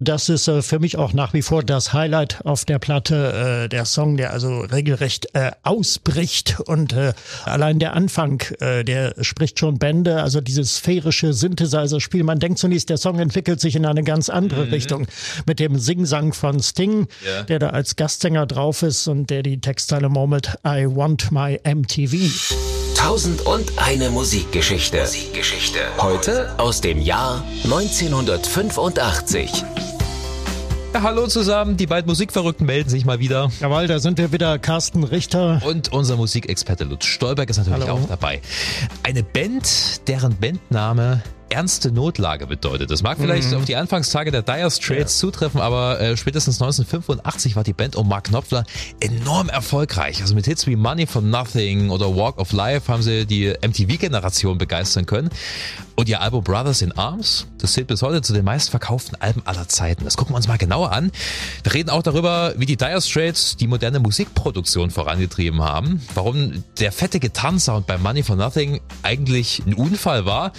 Das ist äh, für mich auch nach wie vor das Highlight auf der Platte, äh, der Song, der also regelrecht äh, ausbricht und äh, allein der Anfang, äh, der spricht schon Bände, also dieses sphärische Synthesizer-Spiel. Man denkt zunächst, der Song entwickelt sich in eine ganz andere mhm. Richtung mit dem Singsang von Sting, ja. der da als Gastsänger drauf ist und der die Textteile murmelt, I want my MTV. Tausend und eine Musikgeschichte. Musikgeschichte. Heute aus dem Jahr 1985. Ja, hallo zusammen, die beiden Musikverrückten melden sich mal wieder. Jawohl, da sind wir wieder, Carsten Richter. Und unser Musikexperte Lutz Stolberg ist natürlich hallo. auch dabei. Eine Band, deren Bandname ernste Notlage bedeutet. Das mag vielleicht mhm. auf die Anfangstage der Dire Straits ja. zutreffen, aber äh, spätestens 1985 war die Band um Mark Knopfler enorm erfolgreich. Also mit Hits wie Money from Nothing oder Walk of Life haben sie die MTV-Generation begeistern können. Und ihr Album Brothers in Arms, das zählt bis heute zu den meistverkauften Alben aller Zeiten. Das gucken wir uns mal genauer an. Wir reden auch darüber, wie die Dire Straits die moderne Musikproduktion vorangetrieben haben, warum der fette Gitarrensound bei Money for Nothing eigentlich ein Unfall war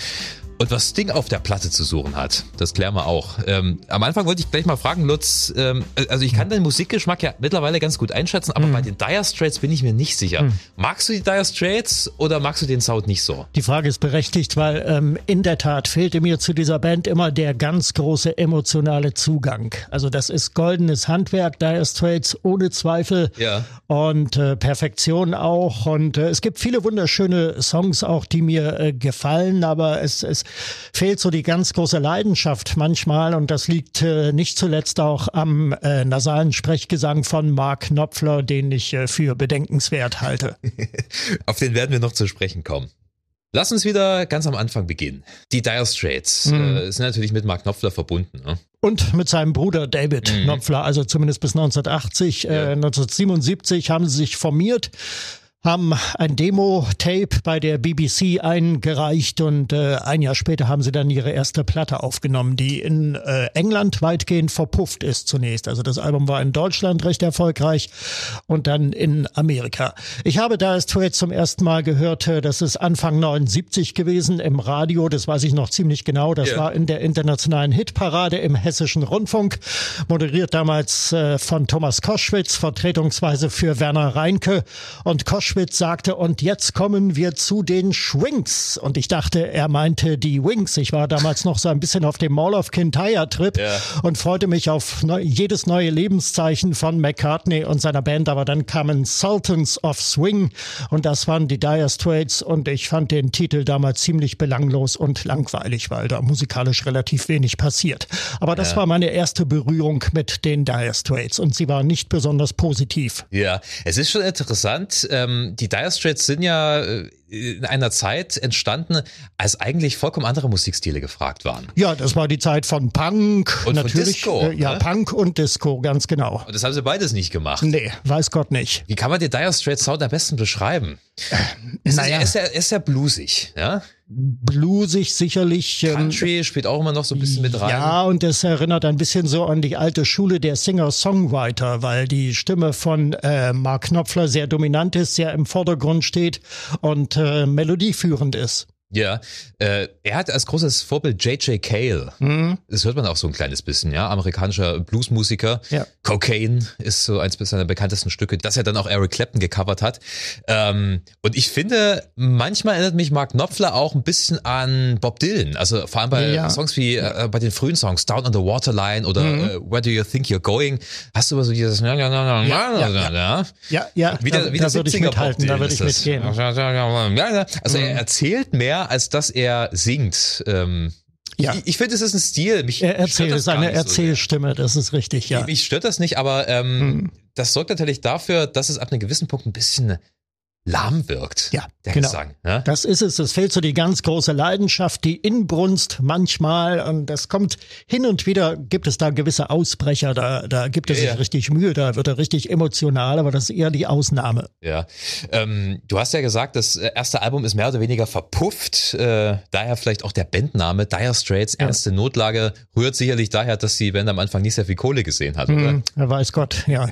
und was Sting auf der Platte zu suchen hat, das klären wir auch. Ähm, am Anfang wollte ich gleich mal fragen, Lutz, ähm, also ich kann deinen Musikgeschmack ja mittlerweile ganz gut einschätzen, aber mhm. bei den Dire Straits bin ich mir nicht sicher. Mhm. Magst du die Dire Straits oder magst du den Sound nicht so? Die Frage ist berechtigt, weil ähm, in der Tat fehlte mir zu dieser Band immer der ganz große emotionale Zugang. Also das ist goldenes Handwerk, Dire Straits ohne Zweifel ja. und äh, Perfektion auch. Und äh, es gibt viele wunderschöne Songs auch, die mir äh, gefallen, aber es, es fehlt so die ganz große Leidenschaft manchmal und das liegt äh, nicht zuletzt auch am äh, nasalen Sprechgesang von Mark Knopfler, den ich äh, für bedenkenswert halte. Auf den werden wir noch zu sprechen kommen. Lass uns wieder ganz am Anfang beginnen. Die Dire Straits mhm. äh, sind natürlich mit Mark Knopfler verbunden. Ne? Und mit seinem Bruder David mhm. Knopfler, also zumindest bis 1980. Ja. Äh, 1977 haben sie sich formiert haben ein Demo-Tape bei der BBC eingereicht und äh, ein Jahr später haben sie dann ihre erste Platte aufgenommen, die in äh, England weitgehend verpufft ist zunächst. Also das Album war in Deutschland recht erfolgreich und dann in Amerika. Ich habe da es jetzt zum ersten Mal gehört, äh, das ist Anfang 79 gewesen im Radio, das weiß ich noch ziemlich genau. Das yeah. war in der internationalen Hitparade im Hessischen Rundfunk, moderiert damals äh, von Thomas Koschwitz, vertretungsweise für Werner Reinke und Koschwitz Auschwitz sagte, und jetzt kommen wir zu den Schwings. Und ich dachte, er meinte die Wings. Ich war damals noch so ein bisschen auf dem Mall of Kintyre Trip ja. und freute mich auf neu, jedes neue Lebenszeichen von McCartney und seiner Band. Aber dann kamen Sultans of Swing und das waren die Dire Straits und ich fand den Titel damals ziemlich belanglos und langweilig, weil da musikalisch relativ wenig passiert. Aber das ja. war meine erste Berührung mit den Dire Straits und sie war nicht besonders positiv. Ja, es ist schon interessant. Ähm ähm, die Dire Straits sind ja äh, in einer Zeit entstanden, als eigentlich vollkommen andere Musikstile gefragt waren. Ja, das war die Zeit von Punk und natürlich. Von Disco, äh, ja, ne? Punk und Disco, ganz genau. Und das haben sie beides nicht gemacht. Nee, weiß Gott nicht. Wie kann man den Dire Straits Sound am besten beschreiben? Äh, naja. ist, ist, er, ist er bluesig, ja? Bluesig sicherlich. Ähm, Country ähm, spielt auch immer noch so ein bisschen mit rein. Ja, und das erinnert ein bisschen so an die alte Schule der Singer-Songwriter, weil die Stimme von äh, Mark Knopfler sehr dominant ist, sehr im Vordergrund steht und äh, melodieführend ist. Ja, äh, er hat als großes Vorbild J.J. Cale. Mhm. Das hört man auch so ein kleines bisschen, ja. Amerikanischer Bluesmusiker. Ja. Cocaine ist so eins seiner bekanntesten Stücke, das er dann auch Eric Clapton gecovert hat. Ähm, und ich finde, manchmal erinnert mich Mark Knopfler auch ein bisschen an Bob Dylan. Also vor allem bei ja. Songs wie äh, bei den frühen Songs, Down on the Waterline oder mhm. äh, Where Do You Think You're Going. Hast du immer so dieses ja, ja, ja, ja, ja, ja, ja, wieder, da, wieder da würde ich mithalten, da würde ich mitgehen. Also er erzählt mehr als dass er singt. Ähm, ja. Ich, ich finde, es ist ein Stil. Mich er erzählt, es ist eine Erzählstimme, so das ist richtig, ja. Mich stört das nicht, aber ähm, hm. das sorgt natürlich dafür, dass es ab einem gewissen Punkt ein bisschen lahm wirkt. Ja, der genau. Gesang. Ja? Das ist es. Es fehlt so die ganz große Leidenschaft, die Inbrunst manchmal. Und das kommt hin und wieder, gibt es da gewisse Ausbrecher, da, da gibt es ja, sich ja. richtig Mühe, da wird er richtig emotional, aber das ist eher die Ausnahme. Ja, ähm, du hast ja gesagt, das erste Album ist mehr oder weniger verpufft. Äh, daher vielleicht auch der Bandname Dire Straits, Ernste Notlage, rührt sicherlich daher, dass die Band am Anfang nicht sehr viel Kohle gesehen hat, oder? Hm, weiß Gott, ja.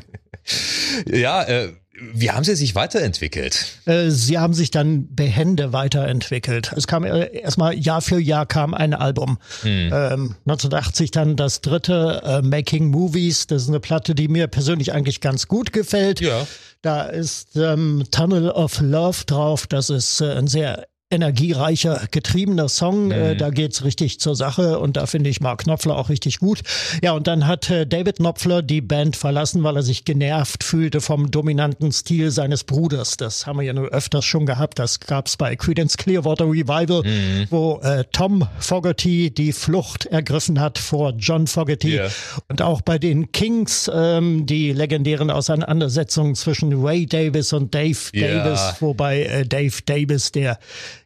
ja, äh, Wie haben sie sich weiterentwickelt? Äh, sie haben sich dann behende weiterentwickelt. Es kam äh, erstmal Jahr für Jahr kam ein Album. Hm. Ähm, 1980 dann das dritte äh, Making Movies. Das ist eine Platte, die mir persönlich eigentlich ganz gut gefällt. Ja. Da ist ähm, Tunnel of Love drauf. Das ist äh, ein sehr energiereicher, getriebener Song. Mhm. Äh, da geht's richtig zur Sache und da finde ich Mark Knopfler auch richtig gut. Ja, und dann hat äh, David Knopfler die Band verlassen, weil er sich genervt fühlte vom dominanten Stil seines Bruders. Das haben wir ja nur öfters schon gehabt. Das gab's bei Creedence Clearwater Revival, mhm. wo äh, Tom Fogerty die Flucht ergriffen hat vor John Fogerty. Yeah. Und auch bei den Kings ähm, die legendären Auseinandersetzungen zwischen Ray Davis und Dave yeah. Davis, wobei äh, Dave Davis der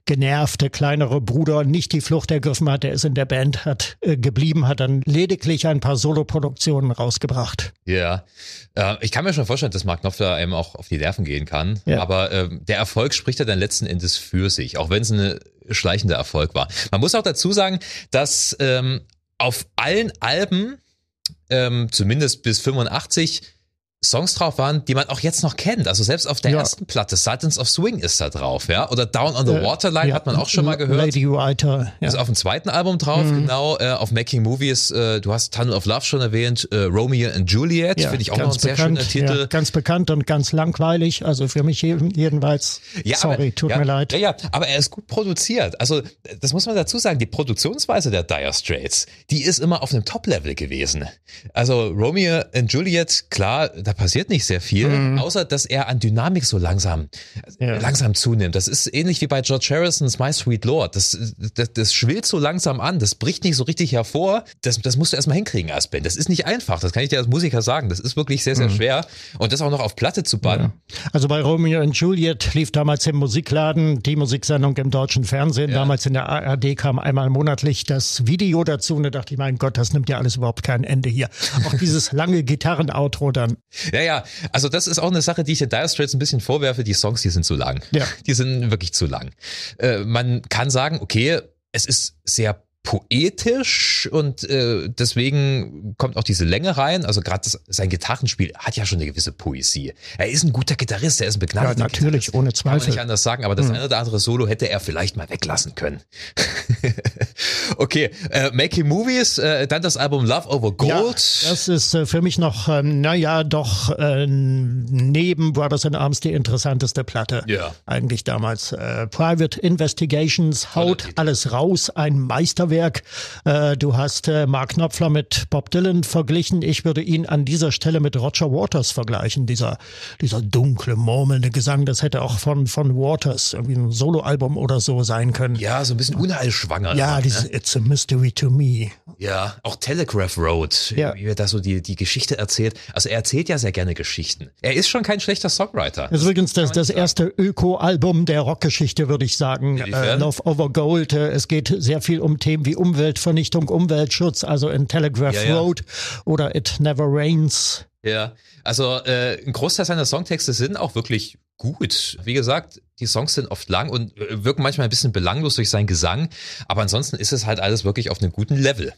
genervte kleinere Bruder nicht die Flucht ergriffen hat. Er ist in der Band, hat äh, geblieben, hat dann lediglich ein paar Soloproduktionen rausgebracht. Ja, äh, ich kann mir schon vorstellen, dass Mark Knopfler einem auch auf die Nerven gehen kann. Ja. Aber äh, der Erfolg spricht ja dann letzten Endes für sich, auch wenn es ein schleichender Erfolg war. Man muss auch dazu sagen, dass ähm, auf allen Alben, ähm, zumindest bis 85, Songs drauf waren, die man auch jetzt noch kennt. Also selbst auf der ja. ersten Platte, Sultans of Swing ist da drauf, ja. Oder Down on the äh, Waterline ja. hat man auch schon mal gehört. Lady Writer. Ja. Ist auf dem zweiten Album drauf, mhm. genau. Äh, auf Making Movies, äh, du hast Tunnel of Love schon erwähnt, äh, Romeo and Juliet, ja, finde ich auch noch ein sehr schöner Titel. ganz bekannt und ganz langweilig, also für mich jedenfalls. Ja, Sorry, aber, tut mir leid. Ja, ja, aber er ist gut produziert. Also das muss man dazu sagen, die Produktionsweise der Dire Straits, die ist immer auf einem Top-Level gewesen. Also Romeo and Juliet, klar, da passiert nicht sehr viel, mhm. außer dass er an Dynamik so langsam, ja. langsam zunimmt. Das ist ähnlich wie bei George Harrisons My Sweet Lord. Das, das, das schwillt so langsam an, das bricht nicht so richtig hervor. Das, das musst du erstmal hinkriegen Band. Das ist nicht einfach, das kann ich dir als Musiker sagen. Das ist wirklich sehr, sehr mhm. schwer. Und das auch noch auf Platte zu bannen. Ja. Also bei Romeo und Juliet lief damals im Musikladen die Musiksendung im deutschen Fernsehen. Ja. Damals in der ARD kam einmal monatlich das Video dazu und da dachte ich, mein Gott, das nimmt ja alles überhaupt kein Ende hier. Auch dieses lange Gitarrenoutro dann. Ja, ja, also das ist auch eine Sache, die ich den Dire Straits ein bisschen vorwerfe. Die Songs, die sind zu lang. Ja. Die sind wirklich zu lang. Äh, man kann sagen, okay, es ist sehr poetisch und äh, deswegen kommt auch diese Länge rein. Also gerade sein Gitarrenspiel hat ja schon eine gewisse Poesie. Er ist ein guter Gitarrist, er ist ein begnadeter Ja, natürlich, Gitarrist. ohne Zweifel. Kann man nicht anders sagen, aber das mhm. eine oder andere Solo hätte er vielleicht mal weglassen können. okay, äh, Making Movies, äh, dann das Album Love Over Gold. Ja, das ist äh, für mich noch, ähm, naja, doch äh, neben Brothers in Arms die interessanteste Platte. Ja. Eigentlich damals. Äh, Private Investigations haut alles raus, ein Meisterwerk Meisterwerk. Äh, du hast äh, Mark Knopfler mit Bob Dylan verglichen. Ich würde ihn an dieser Stelle mit Roger Waters vergleichen. Dieser, dieser dunkle, murmelnde Gesang, das hätte auch von, von Waters irgendwie ein Soloalbum oder so sein können. Ja, so ein bisschen unheilschwanger. Ja, ne? dieses It's a Mystery to Me. Ja, auch Telegraph Road, ja. wie er da so die, die Geschichte erzählt. Also er erzählt ja sehr gerne Geschichten. Er ist schon kein schlechter Songwriter. Das ist übrigens das, das erste Öko-Album der Rockgeschichte, würde ich sagen. Äh, Love Over Gold. Äh, es geht sehr viel um Themen wie Umweltvernichtung, Umweltschutz, also in Telegraph ja, ja. Road oder It Never Rains. Ja, also äh, ein Großteil seiner Songtexte sind auch wirklich gut. Wie gesagt, die Songs sind oft lang und äh, wirken manchmal ein bisschen belanglos durch seinen Gesang, aber ansonsten ist es halt alles wirklich auf einem guten Level.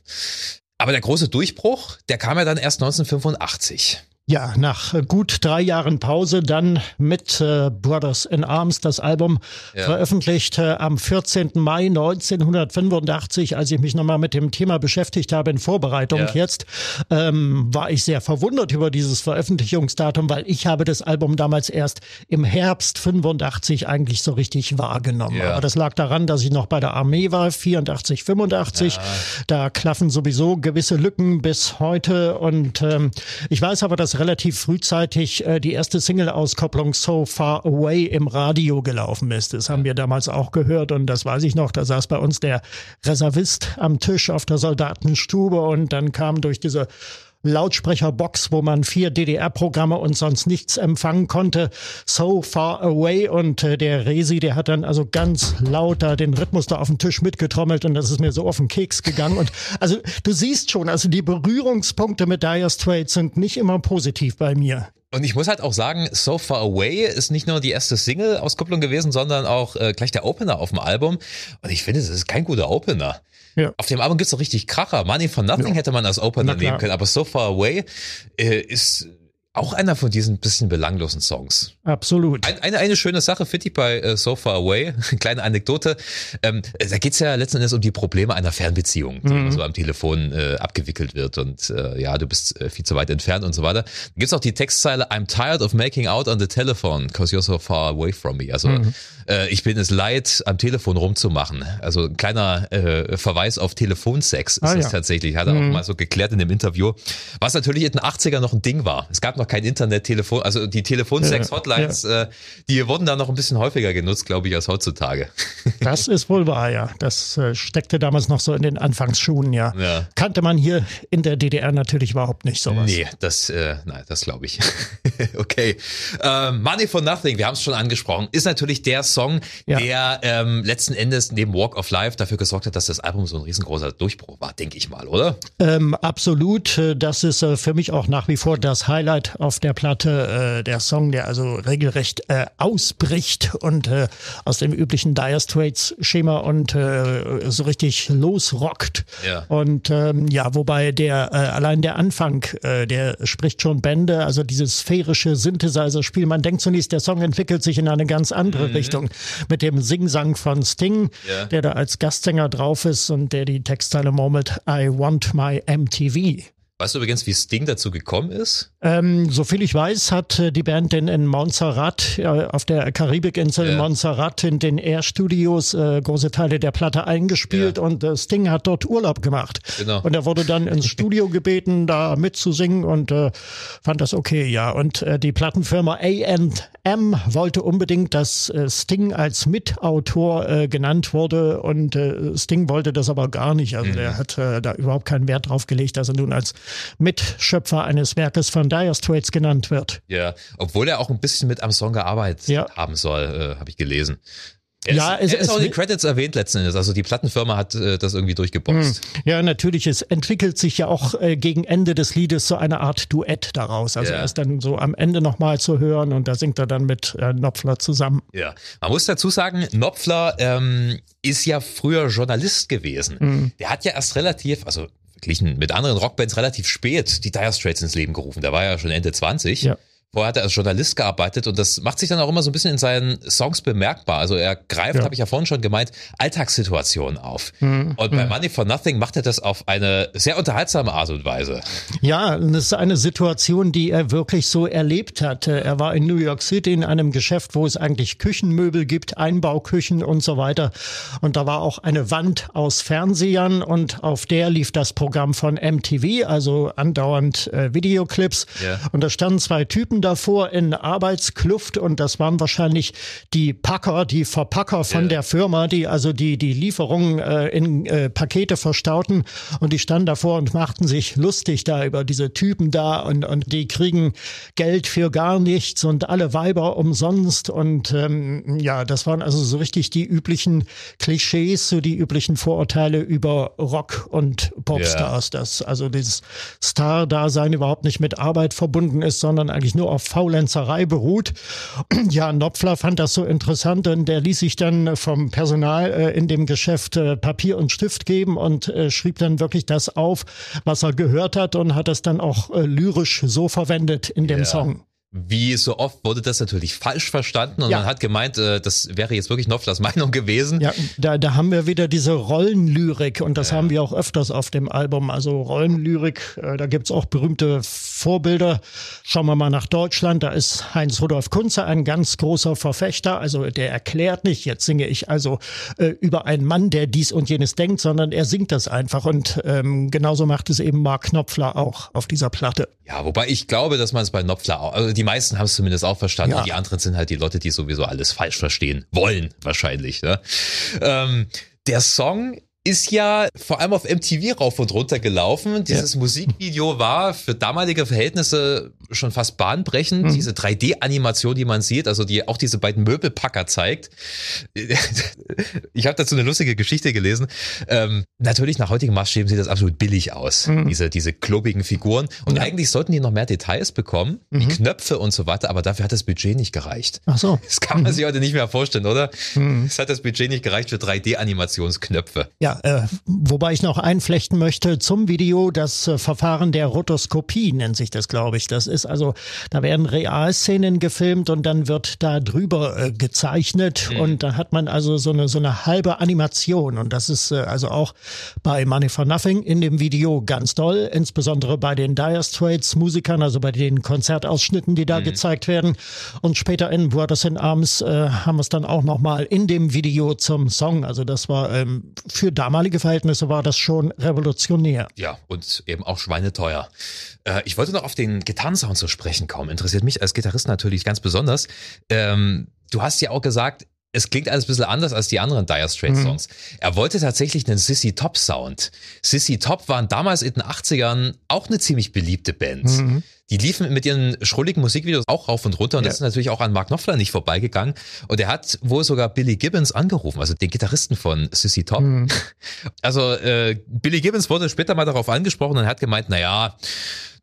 Aber der große Durchbruch, der kam ja dann erst 1985. Ja, nach gut drei Jahren Pause dann mit äh, Brothers in Arms das Album ja. veröffentlicht äh, am 14. Mai 1985, als ich mich nochmal mit dem Thema beschäftigt habe in Vorbereitung ja. jetzt, ähm, war ich sehr verwundert über dieses Veröffentlichungsdatum, weil ich habe das Album damals erst im Herbst 85 eigentlich so richtig wahrgenommen. Ja. Aber das lag daran, dass ich noch bei der Armee war, 84, 85. Da klaffen sowieso gewisse Lücken bis heute und ähm, ich weiß aber, dass relativ frühzeitig äh, die erste Single-Auskopplung So Far Away im Radio gelaufen ist. Das haben wir damals auch gehört und das weiß ich noch. Da saß bei uns der Reservist am Tisch auf der Soldatenstube und dann kam durch diese Lautsprecherbox, wo man vier DDR-Programme und sonst nichts empfangen konnte, so far away. Und äh, der Resi, der hat dann also ganz laut da den Rhythmus da auf dem Tisch mitgetrommelt und das ist mir so auf den Keks gegangen. Und also du siehst schon, also die Berührungspunkte mit Dire Straits sind nicht immer positiv bei mir. Und ich muss halt auch sagen, So Far Away ist nicht nur die erste Single-Auskopplung gewesen, sondern auch äh, gleich der Opener auf dem Album. Und ich finde, es ist kein guter Opener. Ja. Auf dem Album gibt's doch richtig Kracher. Money for Nothing ja. hätte man als Opener nehmen können, aber So Far Away äh, ist auch einer von diesen bisschen belanglosen Songs. Absolut. Ein, eine, eine schöne Sache finde ich bei äh, So Far Away, kleine Anekdote. Ähm, da geht's ja letzten Endes um die Probleme einer Fernbeziehung, die mhm. so am Telefon äh, abgewickelt wird und äh, ja, du bist äh, viel zu weit entfernt und so weiter. Da gibt's auch die Textzeile I'm tired of making out on the telephone because you're so far away from me. Also mhm. äh, ich bin es leid, am Telefon rumzumachen. Also ein kleiner äh, Verweis auf Telefonsex ist ah, es ja. tatsächlich. Hat er mhm. auch mal so geklärt in dem Interview. Was natürlich in den 80er noch ein Ding war. Es gab noch noch kein Internet, Telefon, also die Telefonsex-Hotlines, ja. äh, die wurden da noch ein bisschen häufiger genutzt, glaube ich, als heutzutage. Das ist wohl wahr, ja. Das äh, steckte damals noch so in den Anfangsschuhen, ja. ja. Kannte man hier in der DDR natürlich überhaupt nicht sowas. Nee, das, äh, nein, das glaube ich. okay. Ähm, Money for Nothing, wir haben es schon angesprochen, ist natürlich der Song, ja. der ähm, letzten Endes neben Walk of Life dafür gesorgt hat, dass das Album so ein riesengroßer Durchbruch war, denke ich mal, oder? Ähm, absolut. Das ist äh, für mich auch nach wie vor das Highlight auf der Platte, äh, der Song, der also regelrecht äh, ausbricht und äh, aus dem üblichen Dire Straits Schema und äh, so richtig losrockt. Ja. Und ähm, ja, wobei der äh, allein der Anfang, äh, der spricht schon Bände, also dieses sphärische Synthesizer-Spiel. Man denkt zunächst, der Song entwickelt sich in eine ganz andere mhm. Richtung mit dem Singsang von Sting, ja. der da als Gastsänger drauf ist und der die Textzeile murmelt, I want my MTV. Weißt du übrigens, wie Sting dazu gekommen ist? Ähm, soviel ich weiß, hat äh, die Band denn in Montserrat, äh, auf der Karibikinsel ja. Montserrat, in den Air-Studios äh, große Teile der Platte eingespielt ja. und äh, Sting hat dort Urlaub gemacht. Genau. Und er wurde dann ins Studio gebeten, da mitzusingen und äh, fand das okay, ja. Und die Plattenfirma A&M wollte unbedingt, dass Sting als Mitautor genannt wurde und Sting wollte das aber gar nicht. Also mhm. der hat da überhaupt keinen Wert drauf gelegt, dass er nun als Mitschöpfer eines Werkes von Dire Straits genannt wird. Ja, obwohl er auch ein bisschen mit am Song gearbeitet ja. haben soll, äh, habe ich gelesen. Er ja, ist, es, er ist auch in den Credits erwähnt letzten Endes. Also die Plattenfirma hat äh, das irgendwie durchgeboxt. Hm. Ja, natürlich. Es entwickelt sich ja auch äh, gegen Ende des Liedes so eine Art Duett daraus. Also ja. er ist dann so am Ende nochmal zu hören und da singt er dann mit äh, Knopfler zusammen. Ja, man muss dazu sagen, Knopfler ähm, ist ja früher Journalist gewesen. Hm. Der hat ja erst relativ, also verglichen mit anderen Rockbands relativ spät die Dire Straits ins Leben gerufen. Der war ja schon Ende 20. Ja. Vorher hat er als Journalist gearbeitet und das macht sich dann auch immer so ein bisschen in seinen Songs bemerkbar. Also er greift, ja. habe ich ja vorhin schon gemeint, Alltagssituationen auf. Mhm. Und bei mhm. Money for Nothing macht er das auf eine sehr unterhaltsame Art und Weise. Ja, das ist eine Situation, die er wirklich so erlebt hat. Er war in New York City in einem Geschäft, wo es eigentlich Küchenmöbel gibt, Einbauküchen und so weiter. Und da war auch eine Wand aus Fernsehern und auf der lief das Programm von MTV, also andauernd äh, Videoclips. Ja. Und da standen zwei Typen davor in Arbeitskluft und das waren wahrscheinlich die Packer, die Verpacker von ja. der Firma, die also die, die Lieferungen äh, in äh, Pakete verstauten und die standen davor und machten sich lustig da über diese Typen da und, und die kriegen Geld für gar nichts und alle Weiber umsonst und ähm, ja, das waren also so richtig die üblichen Klischees, so die üblichen Vorurteile über Rock und Popstars, ja. dass also dieses Star-Dasein überhaupt nicht mit Arbeit verbunden ist, sondern eigentlich nur auf Faulenzerei beruht. Ja, Nopfler fand das so interessant und der ließ sich dann vom Personal äh, in dem Geschäft äh, Papier und Stift geben und äh, schrieb dann wirklich das auf, was er gehört hat und hat es dann auch äh, lyrisch so verwendet in dem ja. Song. Wie so oft wurde das natürlich falsch verstanden und ja. man hat gemeint, äh, das wäre jetzt wirklich Knopflers Meinung gewesen. Ja, da, da haben wir wieder diese Rollenlyrik und das ja. haben wir auch öfters auf dem Album. Also Rollenlyrik, äh, da gibt's auch berühmte Vorbilder. Schauen wir mal nach Deutschland, da ist Heinz Rudolf Kunze ein ganz großer Verfechter. Also der erklärt nicht, jetzt singe ich also äh, über einen Mann, der dies und jenes denkt, sondern er singt das einfach. Und ähm, genauso macht es eben Mark Knopfler auch auf dieser Platte. Ja, wobei ich glaube, dass man es bei Knopfler auch, also die meisten haben es zumindest auch verstanden. Ja. Die anderen sind halt die Leute, die sowieso alles falsch verstehen wollen, wahrscheinlich. Ne? Ähm, der Song ist ja vor allem auf MTV rauf und runter gelaufen. Dieses ja. Musikvideo war für damalige Verhältnisse schon fast bahnbrechend. Mhm. Diese 3D-Animation, die man sieht, also die auch diese beiden Möbelpacker zeigt. Ich habe dazu eine lustige Geschichte gelesen. Ähm, natürlich nach heutigen Maßstäben sieht das absolut billig aus, mhm. diese, diese klobigen Figuren. Und ja. eigentlich sollten die noch mehr Details bekommen, mhm. die Knöpfe und so weiter, aber dafür hat das Budget nicht gereicht. Ach so. Das kann man mhm. sich heute nicht mehr vorstellen, oder? Mhm. Es hat das Budget nicht gereicht für 3D-Animationsknöpfe. Ja, Ja, äh, wobei ich noch einflechten möchte zum Video das äh, Verfahren der Rotoskopie nennt sich das, glaube ich. Das ist also, da werden Realszenen gefilmt und dann wird da drüber äh, gezeichnet mhm. und da hat man also so eine so eine halbe Animation und das ist äh, also auch bei Money for Nothing in dem Video ganz toll, insbesondere bei den Dire Straits Musikern, also bei den Konzertausschnitten, die da mhm. gezeigt werden und später in Brothers in Arms äh, haben wir es dann auch noch mal in dem Video zum Song. Also das war ähm, für damalige Verhältnisse war das schon revolutionär. Ja, und eben auch schweineteuer. Äh, ich wollte noch auf den Gitarrensound zu sprechen kommen. Interessiert mich als Gitarrist natürlich ganz besonders. Ähm, du hast ja auch gesagt, es klingt alles ein bisschen anders als die anderen Dire Straits mhm. Songs. Mhm. Er wollte tatsächlich einen Sissy Top Sound. Sissy Top waren damals in den 80ern auch eine ziemlich beliebte Band. Mhm. Die liefen mit ihren schrulligen Musikvideos auch rauf und runter und ja. das ist natürlich auch an Mark Knopfler nicht vorbeigegangen. Und er hat wohl sogar Billy Gibbons angerufen, also den Gitarristen von Sissy Top. Mhm. Also äh, Billy Gibbons wurde später mal darauf angesprochen und hat gemeint, na ja,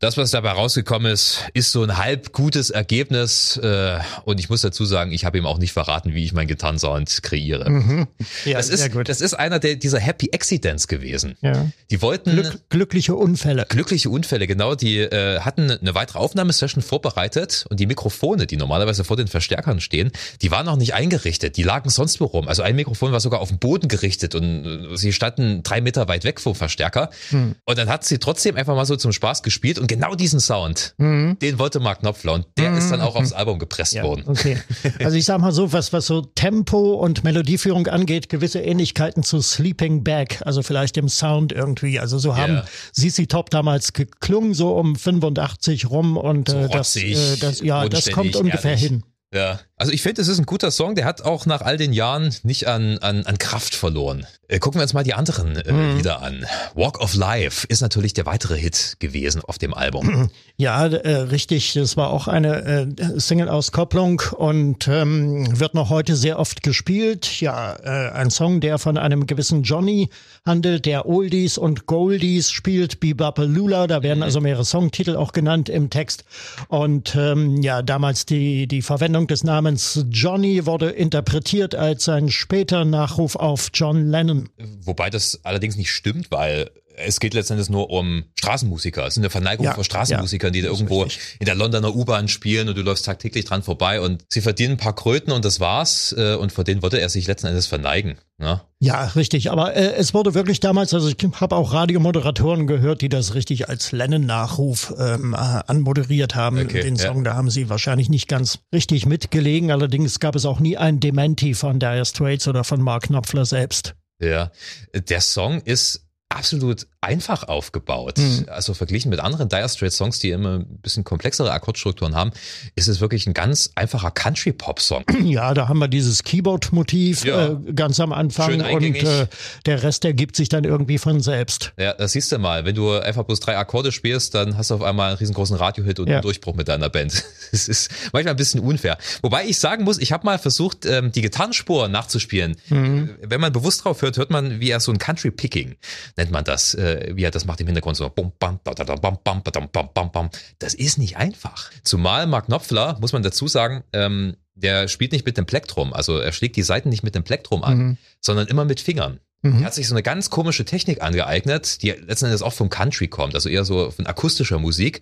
das, was dabei rausgekommen ist, ist so ein halb gutes Ergebnis. Äh, und ich muss dazu sagen, ich habe ihm auch nicht verraten, wie ich meinen Gitarrensound kreiere. Mhm. Ja, das, ist, gut. das ist einer der, dieser Happy Accidents gewesen. Ja. Die wollten. Glück, glückliche Unfälle. Glückliche Unfälle, genau. Die äh, hatten eine weitere Aufnahmesession vorbereitet und die Mikrofone, die normalerweise vor den Verstärkern stehen, die waren noch nicht eingerichtet. Die lagen sonst wo rum. Also ein Mikrofon war sogar auf den Boden gerichtet und äh, sie standen drei Meter weit weg vom Verstärker. Mhm. Und dann hat sie trotzdem einfach mal so zum Spaß gespielt und genau diesen Sound, mhm. den wollte Mark Knopfler und der mhm. ist dann auch aufs Album gepresst ja, worden. Okay. Also ich sag mal so, was, was so Tempo und Melodieführung angeht, gewisse Ähnlichkeiten zu Sleeping Bag, also vielleicht dem Sound irgendwie. Also so haben yeah. CC Top damals geklungen, so um 85 rum und so äh, das, äh, das, ja, das kommt ungefähr ehrlich. hin. Ja, also ich finde, es ist ein guter Song, der hat auch nach all den Jahren nicht an, an, an Kraft verloren. Äh, gucken wir uns mal die anderen äh, mhm. Lieder an. Walk of Life ist natürlich der weitere Hit gewesen auf dem Album. Ja, äh, richtig. Das war auch eine äh, Single-Auskopplung und ähm, wird noch heute sehr oft gespielt. Ja, äh, ein Song, der von einem gewissen Johnny handelt, der Oldies und Goldies spielt, Bebopalula. Da werden mhm. also mehrere Songtitel auch genannt im Text. Und ähm, ja, damals die, die Verwendung des Namens Johnny wurde interpretiert als ein später Nachruf auf John Lennon. Wobei das allerdings nicht stimmt, weil es geht letztendlich nur um Straßenmusiker. Es ist eine Verneigung ja, vor Straßenmusikern, ja, die da irgendwo in der Londoner U-Bahn spielen und du läufst tagtäglich dran vorbei und sie verdienen ein paar Kröten und das war's. Äh, und vor denen wollte er sich letzten Endes verneigen. Ne? Ja, richtig. Aber äh, es wurde wirklich damals, also ich habe auch Radiomoderatoren gehört, die das richtig als Lennon-Nachruf ähm, äh, anmoderiert haben. Okay, Den Song, ja. da haben sie wahrscheinlich nicht ganz richtig mitgelegen. Allerdings gab es auch nie ein Dementi von Dire Straits oder von Mark Knopfler selbst. Ja, der Song ist absolut einfach aufgebaut. Mhm. Also verglichen mit anderen Dire Straits Songs, die immer ein bisschen komplexere Akkordstrukturen haben, ist es wirklich ein ganz einfacher Country Pop Song. Ja, da haben wir dieses Keyboard Motiv ja. äh, ganz am Anfang und äh, der Rest ergibt sich dann irgendwie von selbst. Ja, das siehst du mal. Wenn du einfach bloß drei Akkorde spielst, dann hast du auf einmal einen riesengroßen Radiohit und ja. einen Durchbruch mit deiner Band. Das ist manchmal ein bisschen unfair. Wobei ich sagen muss, ich habe mal versucht, ähm, die Gitarrenspur nachzuspielen. Mhm. Wenn man bewusst drauf hört, hört man, wie er so ein Country Picking nennt man das. Äh, wie er das macht im Hintergrund so bum, bam, da, da, bam, bam, bam, bam, bam, bam. Das ist nicht einfach. Zumal Mark Knopfler, muss man dazu sagen, ähm, der spielt nicht mit dem Plektrum, also er schlägt die Seiten nicht mit dem Plektrum an, mhm. sondern immer mit Fingern. Mhm. Er hat sich so eine ganz komische Technik angeeignet, die letzten Endes auch vom Country kommt, also eher so von akustischer Musik.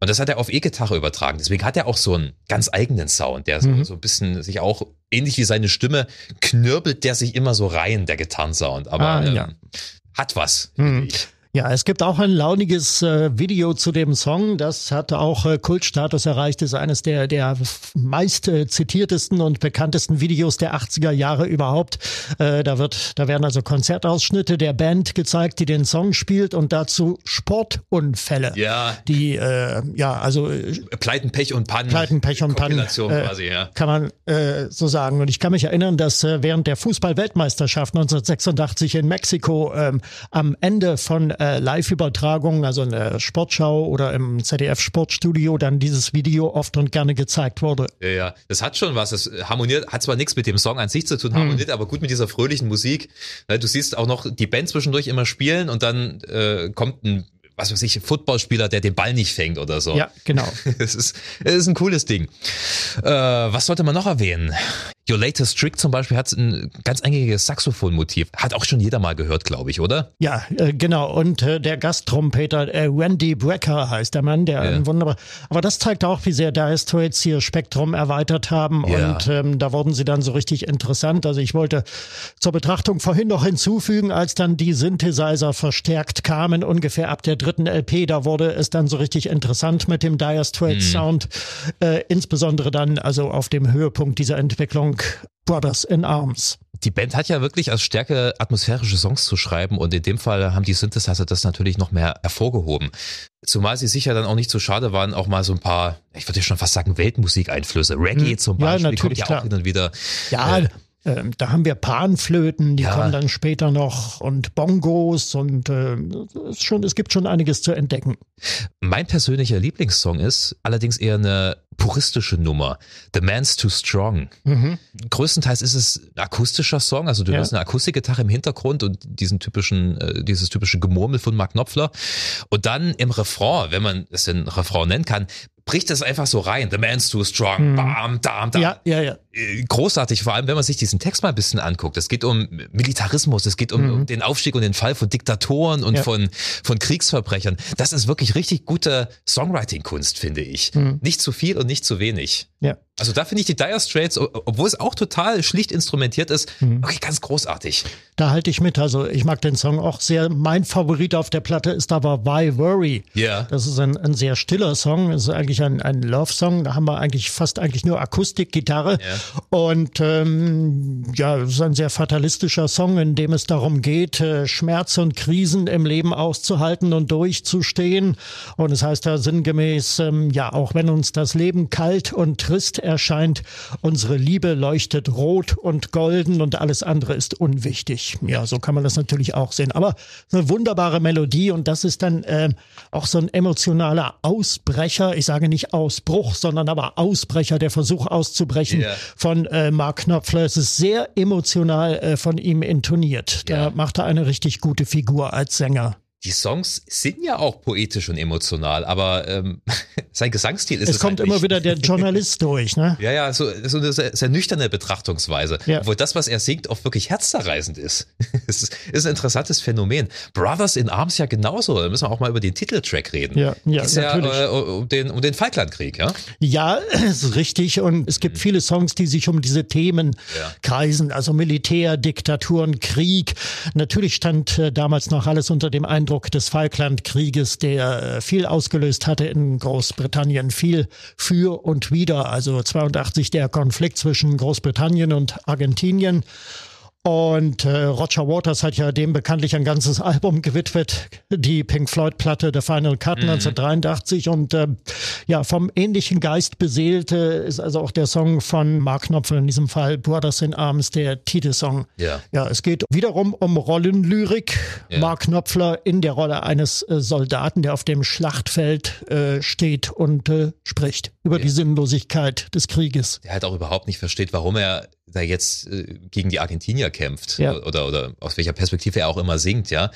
Und das hat er auf E-Gitarre übertragen. Deswegen hat er auch so einen ganz eigenen Sound, der so, mhm. so ein bisschen sich auch ähnlich wie seine Stimme knürbelt, der sich immer so rein, der Gitarrensound. Aber ah, ja. ähm, hat was, mhm. Ja, es gibt auch ein launiges äh, Video zu dem Song. Das hat auch äh, Kultstatus erreicht. Ist eines der, der meist äh, zitiertesten und bekanntesten Videos der 80er Jahre überhaupt. Äh, da wird, da werden also Konzertausschnitte der Band gezeigt, die den Song spielt und dazu Sportunfälle. Ja. Die, äh, ja, also. Äh, Pleiten, Pech und Pannen. Pleiten, Pech und Pannen. Quasi, ja. Kann man so sagen. Und ich kann mich erinnern, dass äh, während der Fußball-Weltmeisterschaft 1986 in Mexiko ähm, am Ende von äh, Live-Übertragungen, also in der Sportschau oder im ZDF-Sportstudio, dann dieses Video oft und gerne gezeigt wurde. Ja, ja, das hat schon was. Das harmoniert, hat zwar nichts mit dem Song an sich zu tun, hm. harmoniert hm. aber gut mit dieser fröhlichen Musik. Du siehst auch noch die Band zwischendurch immer spielen und dann äh, kommt ein was weiß ich, Footballspieler, der den Ball nicht fängt oder so. Ja, genau. Es ist, es ist ein cooles Ding. Äh, was sollte man noch erwähnen? Your Latest Trick zum Beispiel hat ein ganz eingängiges Saxophonmotiv. Hat auch schon jeder mal gehört, glaube ich, oder? Ja, äh, genau. Und äh, der Gasttrompeter äh, Randy Brecker heißt der Mann, der ja. ein wunderbar. Aber das zeigt auch, wie sehr Dire Straits hier Spektrum erweitert haben. Ja. Und ähm, da wurden sie dann so richtig interessant. Also ich wollte zur Betrachtung vorhin noch hinzufügen, als dann die Synthesizer verstärkt kamen, ungefähr ab der dritten LP, da wurde es dann so richtig interessant mit dem Dire Straits. Sound. Äh, insbesondere dann also auf dem Höhepunkt dieser Entwicklung Brothers in Arms. Die Band hat ja wirklich als Stärke atmosphärische Songs zu schreiben und in dem Fall haben die Synthesizer das natürlich noch mehr hervorgehoben. Zumal sie sicher dann auch nicht so schade waren, auch mal so ein paar, ich würde schon fast sagen, Weltmusikeinflüsse. Reggae hm. zum Beispiel ja, kommt ja auch hin und wieder. Ja, äh, ähm, da haben wir Panflöten, die ja. kommen dann später noch und Bongos und äh, schon, es gibt schon einiges zu entdecken. Mein persönlicher Lieblingssong ist allerdings eher eine puristische Nummer. The Man's Too Strong. Mhm. Größtenteils ist es akustischer Song, also du ja. hörst eine Akustikgitarre im Hintergrund und diesen typischen, äh, dieses typische Gemurmel von Mark Knopfler. Und dann im Refrain, wenn man es den Refrain nennen kann, bricht es einfach so rein. The man's too strong. Mhm. Bam, dam, dam. Ja, ja, ja. Äh, großartig, vor allem wenn man sich diesen Text mal ein bisschen anguckt. Es geht um Militarismus, es geht um, mhm. um den Aufstieg und den Fall von Diktatoren und ja. von, von Kriegsverbrechern. Das ist wirklich richtig gute Songwriting-Kunst, finde ich. Mhm. Nicht zu viel und nicht zu wenig. Ja. Also da finde ich die Dire Straits, obwohl es auch total schlicht instrumentiert ist, mhm. wirklich ganz großartig. Da halte ich mit. Also ich mag den Song auch sehr. Mein Favorit auf der Platte ist aber Why Worry. Ja. Yeah. Das ist ein, ein sehr stiller Song. Das ist eigentlich ein, ein Love-Song. Da haben wir eigentlich fast eigentlich nur Akustik, Gitarre. Yeah. Und ähm, ja, es ist ein sehr fatalistischer Song, in dem es darum geht, äh, Schmerz und Krisen im Leben auszuhalten und durchzustehen. Und es heißt da sinngemäß, ähm, ja, auch wenn uns das Leben kalt und trist erscheint, unsere Liebe leuchtet rot und golden und alles andere ist unwichtig. Ja, so kann man das natürlich auch sehen. Aber eine wunderbare Melodie und das ist dann äh, auch so ein emotionaler Ausbrecher. Ich sage nicht Ausbruch, sondern aber Ausbrecher, der Versuch auszubrechen yeah. von äh, Mark Knopfler. Es ist sehr emotional äh, von ihm intoniert. Da yeah. macht er eine richtig gute Figur als Sänger die Songs sind ja auch poetisch und emotional, aber ähm, sein Gesangsstil ist es. Es kommt halt immer wieder der Journalist durch, ne? Ja, ja, so, so eine sehr, sehr nüchterne Betrachtungsweise. Ja. Obwohl das, was er singt, auch wirklich herzzerreißend ist. es ist, ist ein interessantes Phänomen. Brothers in Arms ja genauso. Da müssen wir auch mal über den Titeltrack reden. Ja, ja, ist natürlich. ja äh, um den, um den Falklandkrieg, ja? Ja, ist richtig. Und es gibt mhm. viele Songs, die sich um diese Themen ja. kreisen. Also Militär, Diktaturen, Krieg. Natürlich stand äh, damals noch alles unter dem Eindruck Eindruck des Falklandkrieges, der äh, viel ausgelöst hatte in Großbritannien, viel für und wieder. Also 82 der Konflikt zwischen Großbritannien und Argentinien und äh, Roger Waters hat ja dem bekanntlich ein ganzes Album gewidmet, die Pink Floyd-Platte The Final Cut mhm. 1983. Und äh, ja, vom ähnlichen Geist beseelt äh, ist also auch der Song von Mark Knopfler, in diesem Fall Brothers in Arms, der Titelsong. Ja, ja es geht wiederum um Rollenlyrik. Ja. Mark Knopfler in der Rolle eines äh, Soldaten, der auf dem Schlachtfeld äh, steht und äh, spricht über ja. die Sinnlosigkeit des Krieges. Der halt auch überhaupt nicht versteht, warum er da jetzt äh, gegen die Argentinier kämpft ja. oder, oder aus welcher Perspektive er auch immer singt, ja.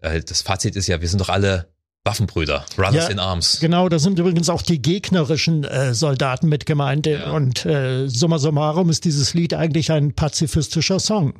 Äh, das Fazit ist ja, wir sind doch alle Waffenbrüder, Brothers ja, in Arms. Genau, da sind übrigens auch die gegnerischen äh, Soldaten mit gemeint. Ja. Und äh, summa summarum ist dieses Lied eigentlich ein pazifistischer Song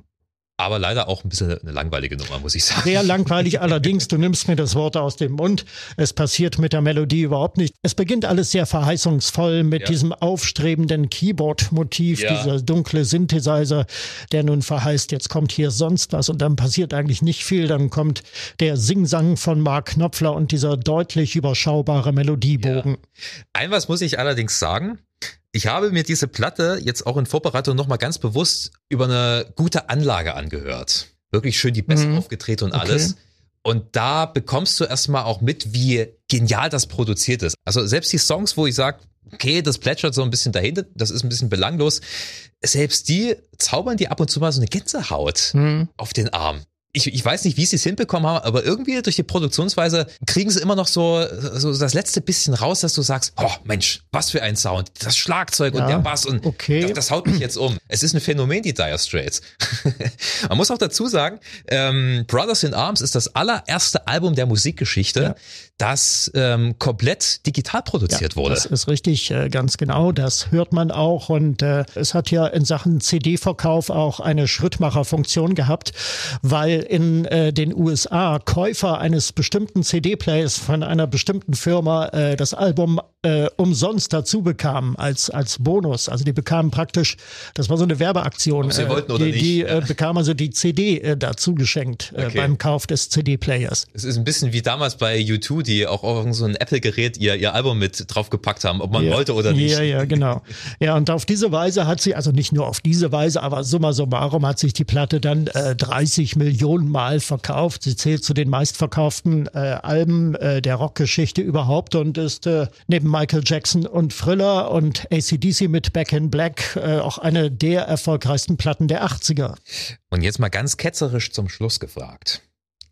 aber leider auch ein bisschen eine langweilige Nummer, muss ich sagen. Sehr langweilig allerdings, du nimmst mir das Wort aus dem Mund. Es passiert mit der Melodie überhaupt nicht. Es beginnt alles sehr verheißungsvoll mit ja. diesem aufstrebenden Keyboard-Motiv, ja. dieser dunkle Synthesizer, der nun verheißt, jetzt kommt hier sonst was und dann passiert eigentlich nicht viel. Dann kommt der Singsang von Mark Knopfler und dieser deutlich überschaubare Melodiebogen. Ja. Ein was muss ich allerdings sagen, ich habe mir diese Platte jetzt auch in Vorbereitung nochmal ganz bewusst über eine gute Anlage angehört. Wirklich schön die Bässe mhm. aufgedreht und alles. Okay. Und da bekommst du erstmal auch mit, wie genial das produziert ist. Also selbst die Songs, wo ich sage, okay, das plätschert so ein bisschen dahinter, das ist ein bisschen belanglos, selbst die zaubern dir ab und zu mal so eine Gänsehaut mhm. auf den Arm. Ich, ich weiß nicht, wie sie es hinbekommen haben, aber irgendwie durch die Produktionsweise kriegen sie immer noch so, so das letzte bisschen raus, dass du sagst, oh Mensch, was für ein Sound, das Schlagzeug ja, und der Bass und okay. das, das, haut mich jetzt um. Es ist ein Phänomen, die Dire Straits. Man muss auch dazu sagen, ähm, Brothers in Arms ist das allererste Album der Musikgeschichte, ja. Das ähm, komplett digital produziert ja, wurde. Das ist richtig, äh, ganz genau. Das hört man auch und äh, es hat ja in Sachen CD-Verkauf auch eine Schrittmacherfunktion gehabt, weil in äh, den USA Käufer eines bestimmten CD-Players von einer bestimmten Firma äh, das Album äh, umsonst dazu bekamen als als Bonus. Also die bekamen praktisch, das war so eine Werbeaktion. Ob sie wollten oder die, nicht. Die äh, bekamen also die CD äh, dazu geschenkt äh, okay. beim Kauf des CD-Players. Es ist ein bisschen wie damals bei U2, die auch auf so ein Apple-Gerät ihr ihr Album mit draufgepackt haben, ob man ja. wollte oder nicht. Ja, ja, genau. Ja, und auf diese Weise hat sie, also nicht nur auf diese Weise, aber summa summarum hat sich die Platte dann äh, 30 Millionen Mal verkauft. Sie zählt zu den meistverkauften äh, Alben äh, der Rockgeschichte überhaupt und ist äh, neben Michael Jackson und Thriller und ACDC mit Back in Black äh, auch eine der erfolgreichsten Platten der 80er. Und jetzt mal ganz ketzerisch zum Schluss gefragt.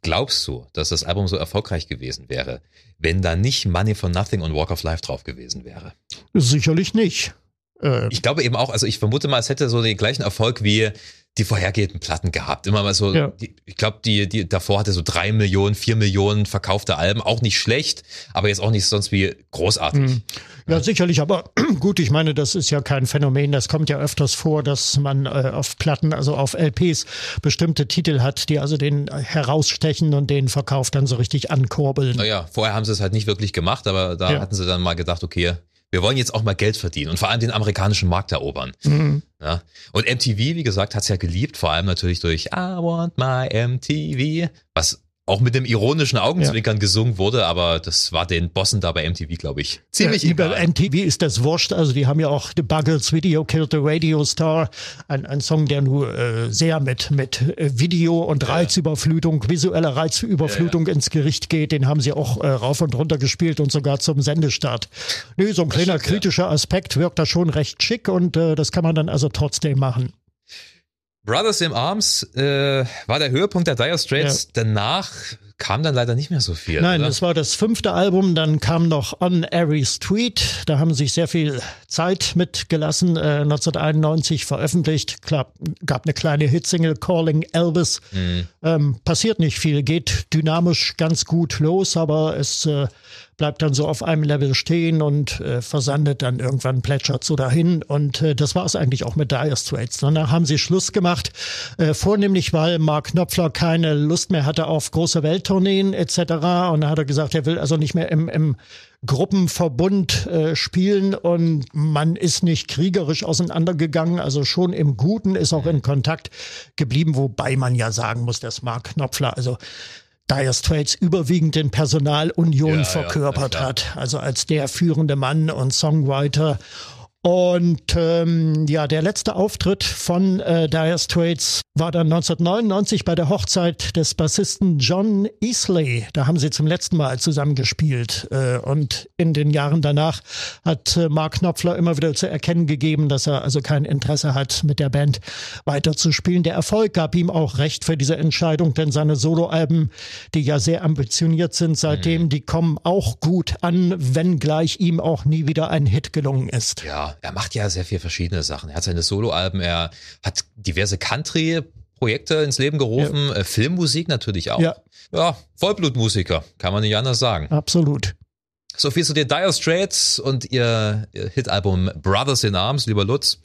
Glaubst du, dass das Album so erfolgreich gewesen wäre, wenn da nicht Money for Nothing und Walk of Life drauf gewesen wäre? Sicherlich nicht. Äh, ich glaube eben auch, also ich vermute mal, es hätte so den gleichen Erfolg wie die vorhergehenden Platten gehabt. Immer mal so, ja. die, ich glaube, die, die davor hatte so drei Millionen, vier Millionen verkaufte Alben, auch nicht schlecht, aber jetzt auch nicht sonst wie großartig. Mhm. Ja, ja, sicherlich, aber gut, ich meine, das ist ja kein Phänomen, das kommt ja öfters vor, dass man äh, auf Platten, also auf LPs bestimmte Titel hat, die also den herausstechen und den Verkauf dann so richtig ankurbeln. Naja, vorher haben sie es halt nicht wirklich gemacht, aber da ja. hatten sie dann mal gedacht, okay, wir wollen jetzt auch mal Geld verdienen und vor allem den amerikanischen Markt erobern. Mhm. Ja? Und MTV, wie gesagt, hat's ja geliebt, vor allem natürlich durch I Want My MTV, was auch mit dem ironischen Augenzwinkern ja. gesungen wurde, aber das war den Bossen da bei MTV, glaube ich, ziemlich ja, egal. Bei MTV ist das wurscht, also die haben ja auch The Buggles Video Killed the Radio Star, ein, ein Song, der nur äh, sehr mit, mit äh, Video und ja. Reizüberflutung, visueller Reizüberflutung ins Gericht geht, den haben sie auch äh, rauf und runter gespielt und sogar zum Sendestart. Nö, so ein kleiner kritischer Aspekt wirkt da schon recht schick und äh, das kann man dann also trotzdem machen. Brothers in Arms äh, war der Höhepunkt der Dire Straits. Ja. Danach kam dann leider nicht mehr so viel. Nein, oder? das war das fünfte Album. Dann kam noch On Airy Street. Da haben sich sehr viel Zeit mitgelassen. Äh, 1991 veröffentlicht. Klar, gab eine kleine Hitsingle Calling Elvis. Mhm. Ähm, passiert nicht viel, geht dynamisch ganz gut los, aber es äh, bleibt dann so auf einem Level stehen und äh, versandet dann irgendwann plätschert so dahin. Und äh, das war es eigentlich auch mit Dire Straits. Danach haben sie Schluss gemacht, äh, vornehmlich weil Mark Knopfler keine Lust mehr hatte auf große Welttourneen etc. Und da hat er gesagt, er will also nicht mehr im, im Gruppenverbund äh, spielen und man ist nicht kriegerisch auseinandergegangen, also schon im Guten ist auch in Kontakt geblieben, wobei man ja sagen muss, dass Mark Knopfler, also Dire Straits überwiegend in Personalunion ja, verkörpert ja, hat, also als der führende Mann und Songwriter und ähm, ja, der letzte Auftritt von äh, Dire Straits war dann 1999 bei der Hochzeit des Bassisten John Easley. Da haben sie zum letzten Mal zusammen gespielt. Äh, und in den Jahren danach hat äh, Mark Knopfler immer wieder zu erkennen gegeben, dass er also kein Interesse hat, mit der Band weiterzuspielen. Der Erfolg gab ihm auch recht für diese Entscheidung, denn seine Soloalben, die ja sehr ambitioniert sind seitdem, mhm. die kommen auch gut an, wenngleich ihm auch nie wieder ein Hit gelungen ist. Ja er macht ja sehr viel verschiedene Sachen. Er hat seine Soloalben, er hat diverse Country-Projekte ins Leben gerufen, ja. Äh, Filmmusik natürlich auch. Ja. ja, Vollblutmusiker, kann man nicht anders sagen. Absolut. So viel zu den Dire Straits und ihr, ihr Hitalbum Brothers in Arms, lieber Lutz.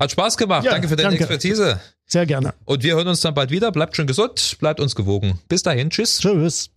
Hat Spaß gemacht. Ja, danke für deine danke. Expertise. Sehr gerne. Und wir hören uns dann bald wieder. Bleibt schön gesund, bleibt uns gewogen. Bis dahin. Tschüss. Tschüss.